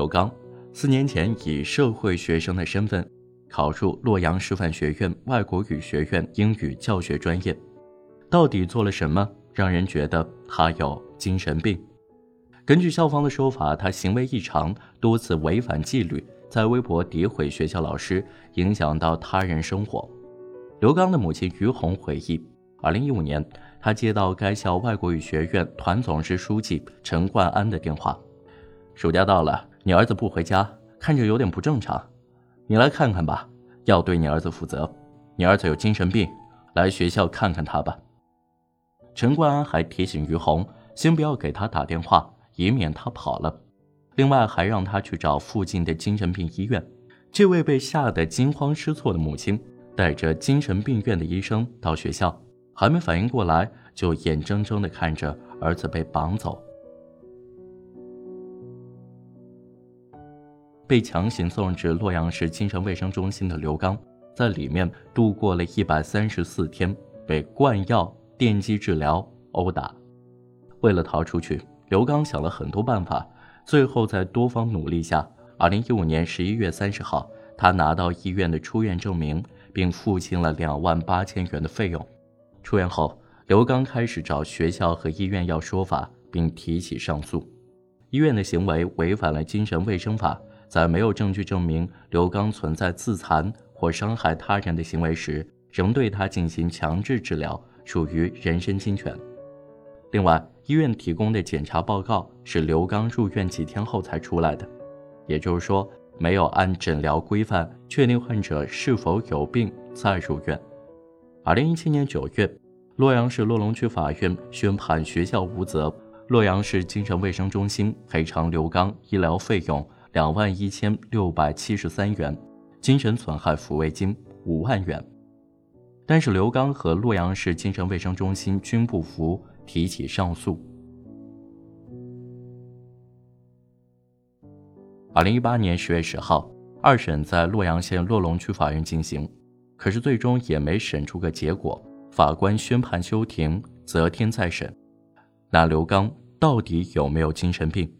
刘刚四年前以社会学生的身份考入洛阳师范学院外国语学院英语教学专业，到底做了什么让人觉得他有精神病？根据校方的说法，他行为异常，多次违反纪律，在微博诋毁学校老师，影响到他人生活。刘刚的母亲于红回忆，二零一五年，他接到该校外国语学院团总支书记陈冠安的电话：“暑假到了，你儿子不回家，看着有点不正常，你来看看吧，要对你儿子负责。你儿子有精神病，来学校看看他吧。”陈冠安还提醒于红，先不要给他打电话，以免他跑了。另外，还让他去找附近的精神病医院。这位被吓得惊慌失措的母亲。带着精神病院的医生到学校，还没反应过来，就眼睁睁地看着儿子被绑走。被强行送至洛阳市精神卫生中心的刘刚，在里面度过了一百三十四天，被灌药、电击治疗、殴打。为了逃出去，刘刚想了很多办法，最后在多方努力下，二零一五年十一月三十号，他拿到医院的出院证明。并付清了两万八千元的费用。出院后，刘刚开始找学校和医院要说法，并提起上诉。医院的行为违反了精神卫生法，在没有证据证明刘刚存在自残或伤害他人的行为时，仍对他进行强制治疗，属于人身侵权。另外，医院提供的检查报告是刘刚入院几天后才出来的，也就是说。没有按诊疗规范确定患者是否有病再入院。二零一七年九月，洛阳市洛龙区法院宣判学校无责，洛阳市精神卫生中心赔偿刘刚医疗费用两万一千六百七十三元，精神损害抚慰金五万元。但是刘刚和洛阳市精神卫生中心均不服，提起上诉。二零一八年十月十号，二审在洛阳县洛龙区法院进行，可是最终也没审出个结果。法官宣判休庭，择天再审。那刘刚到底有没有精神病？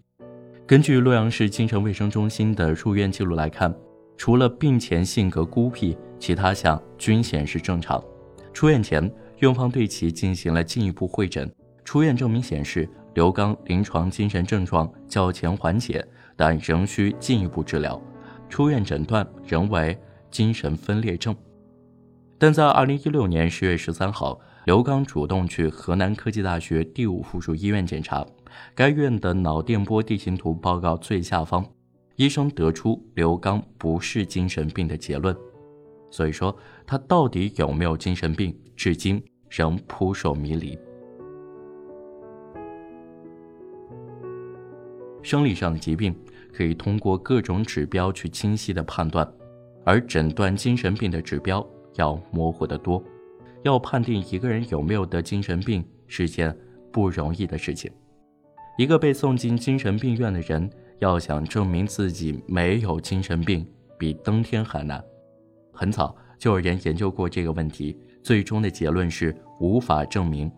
根据洛阳市精神卫生中心的入院记录来看，除了病前性格孤僻，其他项均显示正常。出院前，院方对其进行了进一步会诊，出院证明显示刘刚临床精神症状较前缓解。但仍需进一步治疗，出院诊断仍为精神分裂症。但在二零一六年十月十三号，刘刚主动去河南科技大学第五附属医院检查，该院的脑电波地形图报告最下方，医生得出刘刚不是精神病的结论。所以说，他到底有没有精神病，至今仍扑朔迷离。生理上的疾病。可以通过各种指标去清晰的判断，而诊断精神病的指标要模糊得多。要判定一个人有没有得精神病是件不容易的事情。一个被送进精神病院的人，要想证明自己没有精神病，比登天还难。很早就有人研究过这个问题，最终的结论是无法证明。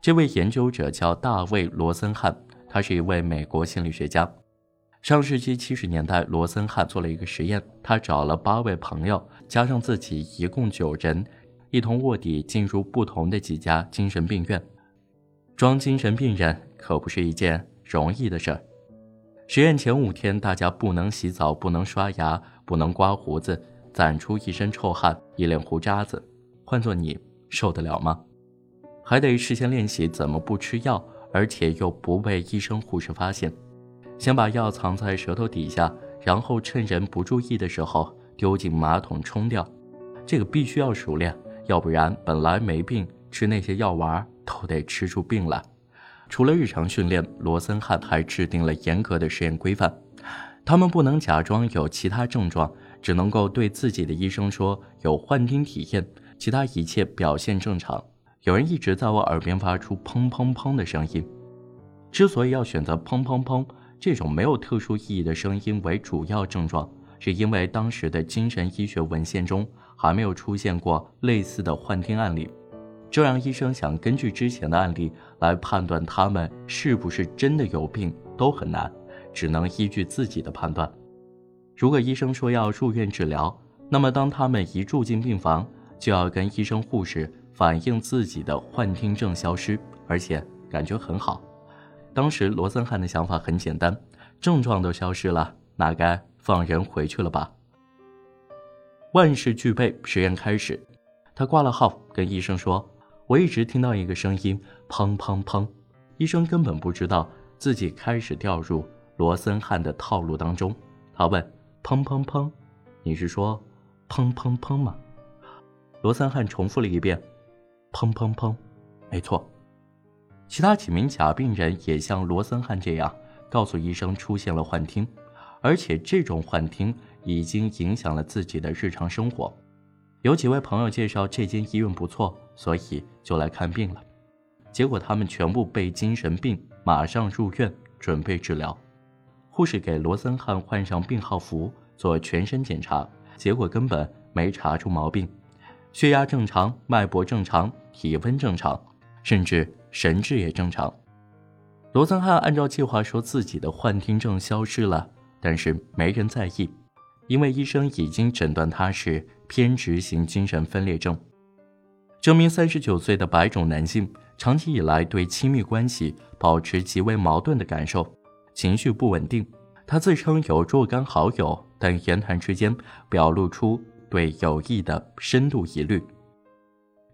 这位研究者叫大卫·罗森汉，他是一位美国心理学家。上世纪七十年代，罗森汉做了一个实验，他找了八位朋友，加上自己，一共九人，一同卧底进入不同的几家精神病院。装精神病人可不是一件容易的事儿。实验前五天，大家不能洗澡，不能刷牙，不能刮胡子，攒出一身臭汗，一脸胡渣子。换做你，受得了吗？还得事先练习怎么不吃药，而且又不被医生护士发现。先把药藏在舌头底下，然后趁人不注意的时候丢进马桶冲掉。这个必须要熟练，要不然本来没病，吃那些药丸都得吃出病来。除了日常训练，罗森汉还制定了严格的实验规范。他们不能假装有其他症状，只能够对自己的医生说有幻听体验，其他一切表现正常。有人一直在我耳边发出砰砰砰的声音。之所以要选择砰砰砰。这种没有特殊意义的声音为主要症状，是因为当时的精神医学文献中还没有出现过类似的幻听案例，这让医生想根据之前的案例来判断他们是不是真的有病都很难，只能依据自己的判断。如果医生说要入院治疗，那么当他们一住进病房，就要跟医生护士反映自己的幻听症消失，而且感觉很好。当时罗森汉的想法很简单，症状都消失了，那该放人回去了吧？万事俱备，实验开始。他挂了号，跟医生说：“我一直听到一个声音，砰砰砰。”医生根本不知道自己开始掉入罗森汉的套路当中。他问：“砰砰砰，你是说砰砰砰吗？”罗森汉重复了一遍：“砰砰砰，没错。”其他几名假病人也像罗森汉这样告诉医生出现了幻听，而且这种幻听已经影响了自己的日常生活。有几位朋友介绍这间医院不错，所以就来看病了。结果他们全部被精神病，马上入院准备治疗。护士给罗森汉换上病号服，做全身检查，结果根本没查出毛病，血压正常，脉搏正常，体温正常，甚至神志也正常。罗森汉按照计划说自己的幻听症消失了，但是没人在意。因为医生已经诊断他是偏执型精神分裂症。这名三十九岁的白种男性长期以来对亲密关系保持极为矛盾的感受，情绪不稳定。他自称有若干好友，但言谈之间表露出对友谊的深度疑虑。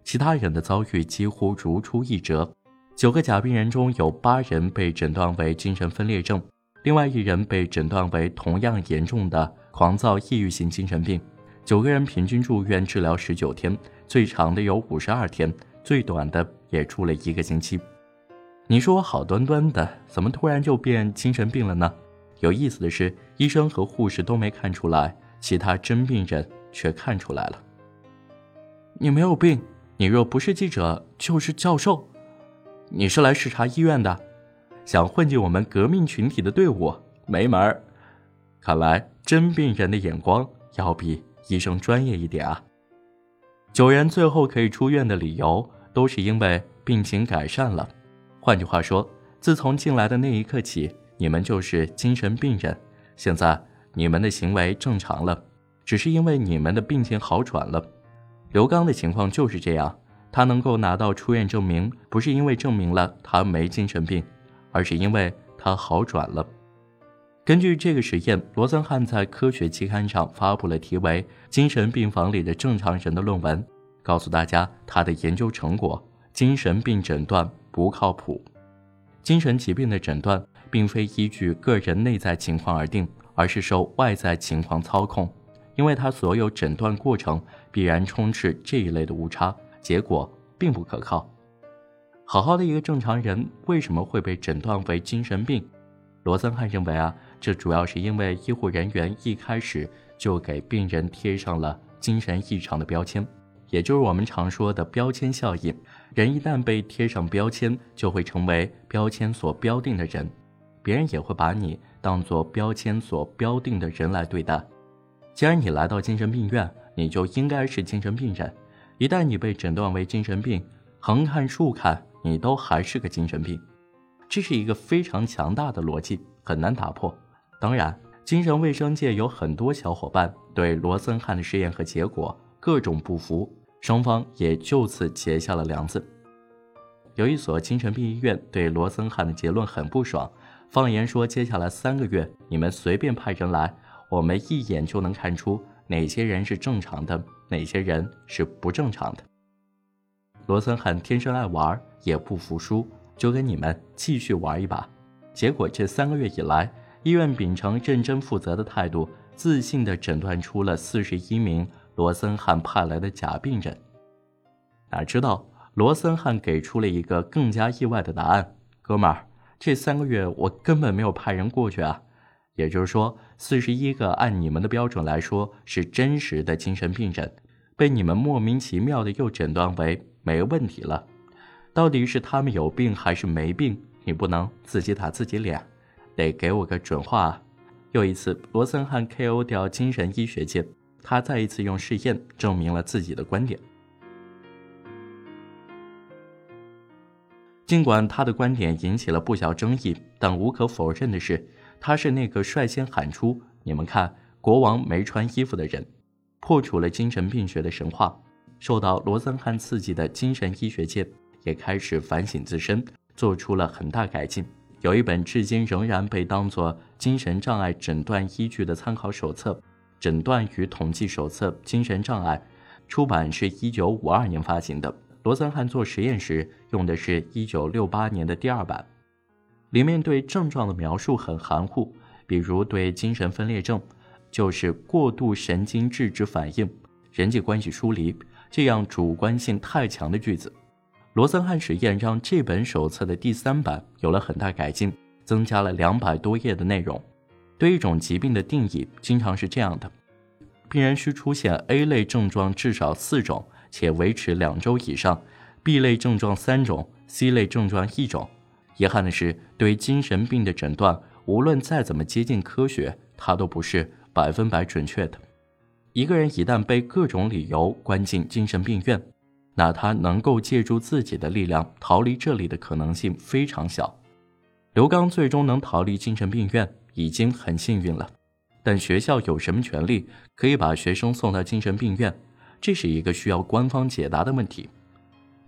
其他人的遭遇几乎如出一辙：九个假病人中有八人被诊断为精神分裂症，另外一人被诊断为同样严重的。狂躁抑郁型精神病，九个人平均住院治疗十九天，最长的有五十二天，最短的也住了一个星期。你说我好端端的，怎么突然就变精神病了呢？有意思的是，医生和护士都没看出来，其他真病人却看出来了。你没有病，你若不是记者，就是教授。你是来视察医院的，想混进我们革命群体的队伍，没门儿。看来真病人的眼光要比医生专业一点啊。九人最后可以出院的理由都是因为病情改善了。换句话说，自从进来的那一刻起，你们就是精神病人。现在你们的行为正常了，只是因为你们的病情好转了。刘刚的情况就是这样，他能够拿到出院证明，不是因为证明了他没精神病，而是因为他好转了。根据这个实验，罗森汉在科学期刊上发布了题为《精神病房里的正常人》的论文，告诉大家他的研究成果：精神病诊断不靠谱。精神疾病的诊断并非依据个人内在情况而定，而是受外在情况操控，因为他所有诊断过程必然充斥这一类的误差，结果并不可靠。好好的一个正常人，为什么会被诊断为精神病？罗森汉认为啊。这主要是因为医护人员一开始就给病人贴上了精神异常的标签，也就是我们常说的标签效应。人一旦被贴上标签，就会成为标签所标定的人，别人也会把你当做标签所标定的人来对待。既然你来到精神病院，你就应该是精神病人。一旦你被诊断为精神病，横看竖看，你都还是个精神病。这是一个非常强大的逻辑，很难打破。当然，精神卫生界有很多小伙伴对罗森汉的实验和结果各种不服，双方也就此结下了梁子。有一所精神病医院对罗森汉的结论很不爽，放言说：“接下来三个月，你们随便派人来，我们一眼就能看出哪些人是正常的，哪些人是不正常的。”罗森汉天生爱玩，也不服输，就跟你们继续玩一把。结果这三个月以来，医院秉承认真负责的态度，自信地诊断出了四十一名罗森汉派来的假病人。哪知道罗森汉给出了一个更加意外的答案：“哥们儿，这三个月我根本没有派人过去啊！也就是说，四十一个按你们的标准来说是真实的精神病人，被你们莫名其妙的又诊断为没问题了。到底是他们有病还是没病？你不能自己打自己脸。”得给我个准话啊！又一次，罗森汉 KO 掉精神医学界，他再一次用试验证明了自己的观点。尽管他的观点引起了不小争议，但无可否认的是，他是那个率先喊出“你们看，国王没穿衣服”的人，破除了精神病学的神话。受到罗森汉刺激的精神医学界也开始反省自身，做出了很大改进。有一本至今仍然被当作精神障碍诊断依据的参考手册《诊断与统计手册：精神障碍》，出版是一九五二年发行的。罗森汉做实验时用的是一九六八年的第二版。里面对症状的描述很含糊，比如对精神分裂症，就是过度神经质质反应、人际关系疏离这样主观性太强的句子。罗森汉实验让这本手册的第三版有了很大改进，增加了两百多页的内容。对一种疾病的定义经常是这样的：病人需出现 A 类症状至少四种，且维持两周以上；B 类症状三种；C 类症状一种。遗憾的是，对精神病的诊断，无论再怎么接近科学，它都不是百分百准确的。一个人一旦被各种理由关进精神病院，那他能够借助自己的力量逃离这里的可能性非常小。刘刚最终能逃离精神病院，已经很幸运了。但学校有什么权利可以把学生送到精神病院？这是一个需要官方解答的问题。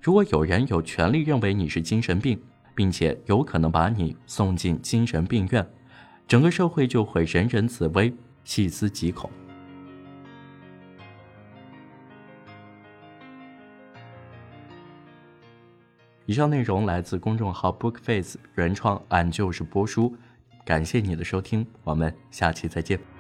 如果有人有权利认为你是精神病，并且有可能把你送进精神病院，整个社会就会人人自危，细思极恐。以上内容来自公众号 Bookface 原创，俺就是播书，感谢你的收听，我们下期再见。